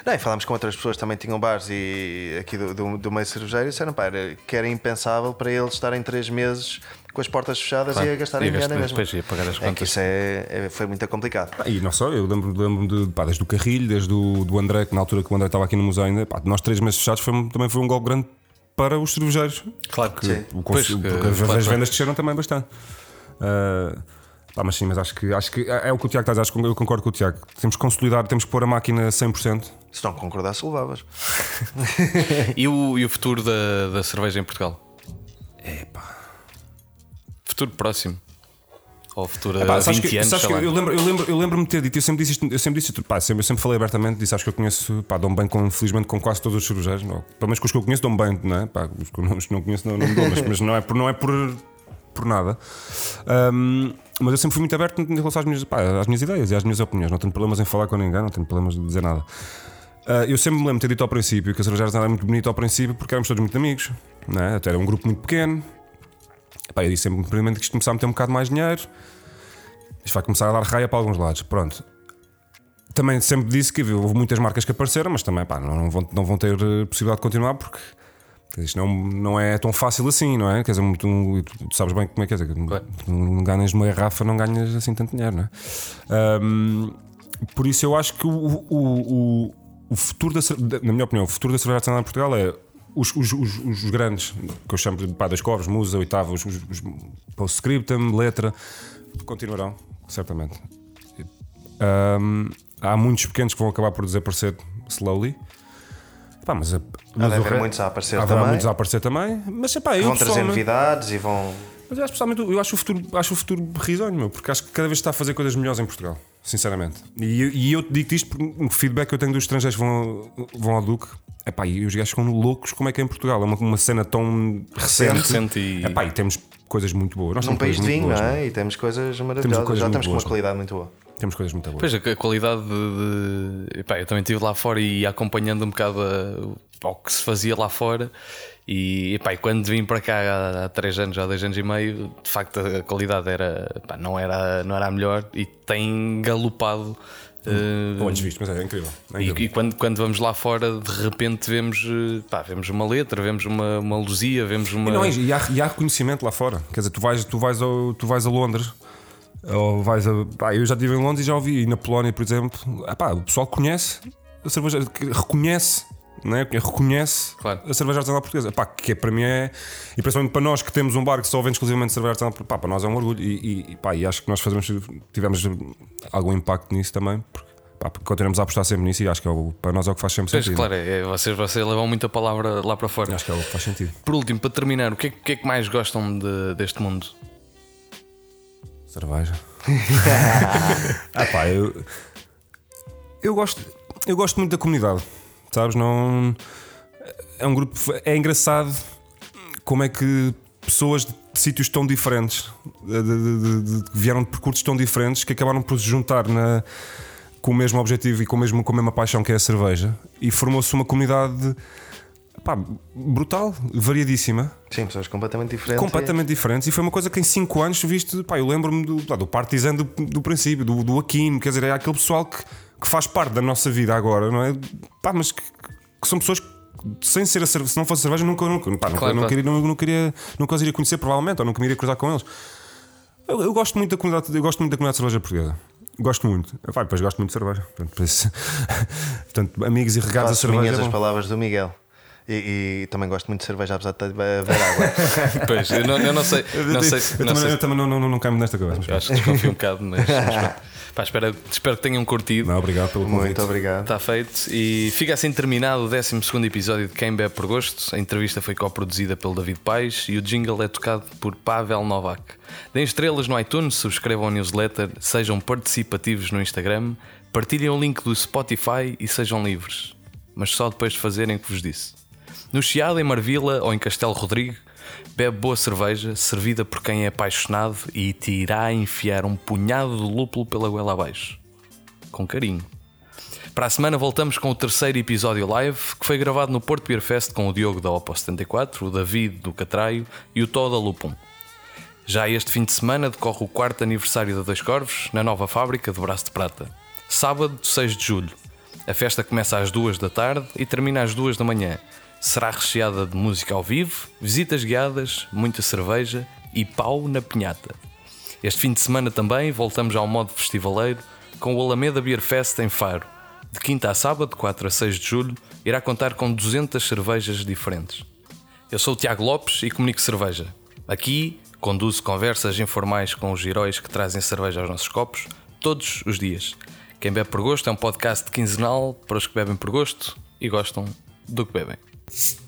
Não, e falámos com outras pessoas que também tinham bares e aqui do, do, do meio cervejeiro e disseram pá, que era impensável para eles estarem três meses com as portas fechadas Claro. e a gastarem E a dinheiro gastar- mesmo. depois ia pagar as É que contas. isso é, é- foi muito complicado. Pá, E não só, eu lembro- lembro-me de, pá, desde o Carrilho, desde o do André, que na altura que o André estava aqui no museu ainda, pá, nós três meses fechados foi, também foi um golpe grande para os cervejeiros. Claro que Sim. O Pois, consumo- que- porque as, claro, as vendas desceram também bastante. Ah, pá, mas sim, mas acho que, acho que é é o que o Tiago está a dizer, acho que eu concordo com o Tiago. Temos que consolidar, temos que pôr a máquina a 100%. Se não concordasse, levavas. E o, e o futuro da, da cerveja em Portugal? Futuro próximo? Ou futuro a Pá, sabes 20 que- anos? sabes que eu lembro- eu lembro- eu lembro-me de ter dito, eu sempre disse isto, eu sempre disse isto, pá, sempre, eu sempre falei abertamente, disse, acho que eu conheço, pá, dou-me bem com, felizmente com quase todos os cervejeiros, não, pelo menos com os que eu conheço dou-me bem, não é? Pá, os que eu não, conheço não, não me dou, mas, mas não é por, não é por, por nada. Ahm, mas eu sempre fui muito aberto em relação às minhas, pá, às minhas ideias e às minhas opiniões, não tenho problemas em falar com ninguém, não tenho problemas de dizer nada. Ah, eu sempre me lembro de ter dito ao princípio que a cervejaria era muito bonita ao princípio porque éramos todos muito amigos, não é? Até era um grupo muito pequeno. Pá, eu disse sempre, primeiramente, que isto começava a meter um bocado mais dinheiro. Isto vai começar a dar raia para alguns lados. Pronto. Também sempre disse que houve muitas marcas que apareceram, mas também pá, não, vão, não vão ter eh, possibilidade de continuar porque isto não, não é tão fácil assim, não é? Quer dizer, muito, um- tu, tu sabes bem como é que é. Não ganhas de meia rafa, não ganhas assim tanto dinheiro, não é? Ahm, por isso eu acho que o, o, o, o futuro da- na minha opinião, o futuro da cerveja artesanal em Portugal é os, os, os, os grandes, que eu chamo de pá, das covas, Musa, Oitava, os, os, os Postscriptum, Letra, continuarão, certamente. Ahm, há muitos pequenos que vão acabar por desaparecer slowly. Pá, mas a, Há mas haver re- muitos a aparecer haverá também. muitos a aparecer também. Mas epá, vão trazer novidades e vão. mas eu acho, eu acho o futuro, acho o futuro risonho, meu, porque acho que cada vez está a fazer coisas melhores em Portugal. Sinceramente. E, e eu digo isto porque o feedback que eu tenho dos estrangeiros que vão, vão ao Duque. Epá, e os gajos ficam loucos como é que é em Portugal. É uma, uma cena tão recente. Recente e- Epá, e temos coisas muito boas. Nós Num temos país de coisas muito vinho, boas, não é? E temos coisas maravilhosas. coisas Já muito estamos com uma boas, qualidade muito boa. Temos coisas muito boas. Pois a, a qualidade de. de epá, eu também estive lá fora e acompanhando um bocado a, ao que se fazia lá fora. E, epá, e quando vim para cá há, há três anos, há dois anos e meio, de facto a qualidade era, epá, não, era, não era a melhor e tem galopado. eh, Olhos vistos, mas é incrível. É e, incrível. e quando, quando vamos lá fora, de repente vemos, eh, pá, vemos uma letra, vemos uma, uma luzia, vemos uma. E, não, é- e, há, e há reconhecimento lá fora. Quer dizer, tu vais, tu vais, ao, tu vais a Londres. Ou vais a, pá, eu já estive em Londres e já ouvi. E na Polónia, por exemplo, ah, pá, o pessoal conhece a cerveja, reconhece, não é? reconhece Claro. a cerveja artesanal portuguesa. Pá, que é, para mim é. E principalmente para nós que temos um bar que só vende exclusivamente cerveja artesanal, pá, para nós é um orgulho. E, e, pá, e acho que nós fazemos, tivemos algum impacto nisso também. Porque, pá, continuamos a apostar sempre nisso e acho que é o, para nós é o que faz sempre Pois, sentido. claro, é, vocês, vocês levam muita palavra lá para fora. Acho que é o que faz sentido. Por último, para terminar, o que é, que é que mais gostam de- deste mundo? Cerveja. ah pá, eu, eu gosto eu gosto muito da comunidade, sabes? Não é um grupo é engraçado como é que pessoas de sítios tão diferentes de, de- vieram de percursos tão diferentes que acabaram por se juntar na, com o mesmo objetivo e com, o mesmo, com a mesma paixão que é a cerveja e formou-se uma comunidade pá, brutal, variadíssima Sim, pessoas completamente diferentes. completamente diferentes e foi uma coisa que em 5 anos viste, pá, eu lembro-me do, do Partizan do, do princípio, do, do Aquino, quer dizer, é aquele pessoal que, que faz parte da nossa vida agora, não é? Pá, mas que, que são pessoas que, sem ser a cerveja, se não fosse cerveja, nunca, nunca, pá, nunca, Claro, não, claro. Queria, não, não queria, nunca os iria conhecer, provavelmente, ou nunca me iria cruzar com eles. Eu, eu gosto muito da comunidade, eu gosto muito da comunidade de cerveja portuguesa. Gosto muito. Pá, depois gosto muito de cerveja. Portanto, por isso- portanto, amigos e regados a cerveja. minhas é as palavras do Miguel. E, e também gosto muito de cerveja, apesar de ter- beber água. Pois, eu não, eu não sei. Não sei, eu, não também, sei eu também não, não, não, não caio nesta cabeça. eu acho que desconfio um bocado, mas, mas. Pá, espero, espero que tenham curtido. Não, obrigado pelo convite. Muito obrigado. Está feito e fica assim terminado o 12 episódio de Quem Bebe por Gosto. A entrevista foi co-produzida pelo David Paes e o jingle é tocado por Pavel Novak. Deem estrelas no iTunes, subscrevam a newsletter, sejam participativos no Instagram, partilhem o link do Spotify e sejam livres. Mas só depois de fazerem o que vos disse. No Chiado, em Marvila ou em Castelo Rodrigo, bebe boa cerveja, servida por quem é apaixonado e te irá enfiar um punhado de lúpulo pela goela abaixo. Com carinho. Para a semana voltamos com o terceiro episódio live, que foi gravado no Porto Beer Fest com o Diogo da Opo 74, o David do Catraio e o Tó da Lupum. Já este fim de semana decorre o quarto aniversário da Dois Corvos, na nova fábrica de Braço de Prata. Sábado, 6 de julho. A festa começa às 2 da tarde e termina às 2 da manhã. Será recheada de música ao vivo, visitas guiadas, muita cerveja e pau na pinhata. Este fim de semana também voltamos ao modo festivaleiro com o Alameda Beer Fest em Faro. De quinta a sábado, 4 a 6 de julho, irá contar com 200 cervejas diferentes. Eu sou o Tiago Lopes e comunico cerveja. Aqui conduzo conversas informais com os heróis que trazem cerveja aos nossos copos todos os dias. Quem bebe por gosto é um podcast quinzenal para os que bebem por gosto e gostam do que bebem. you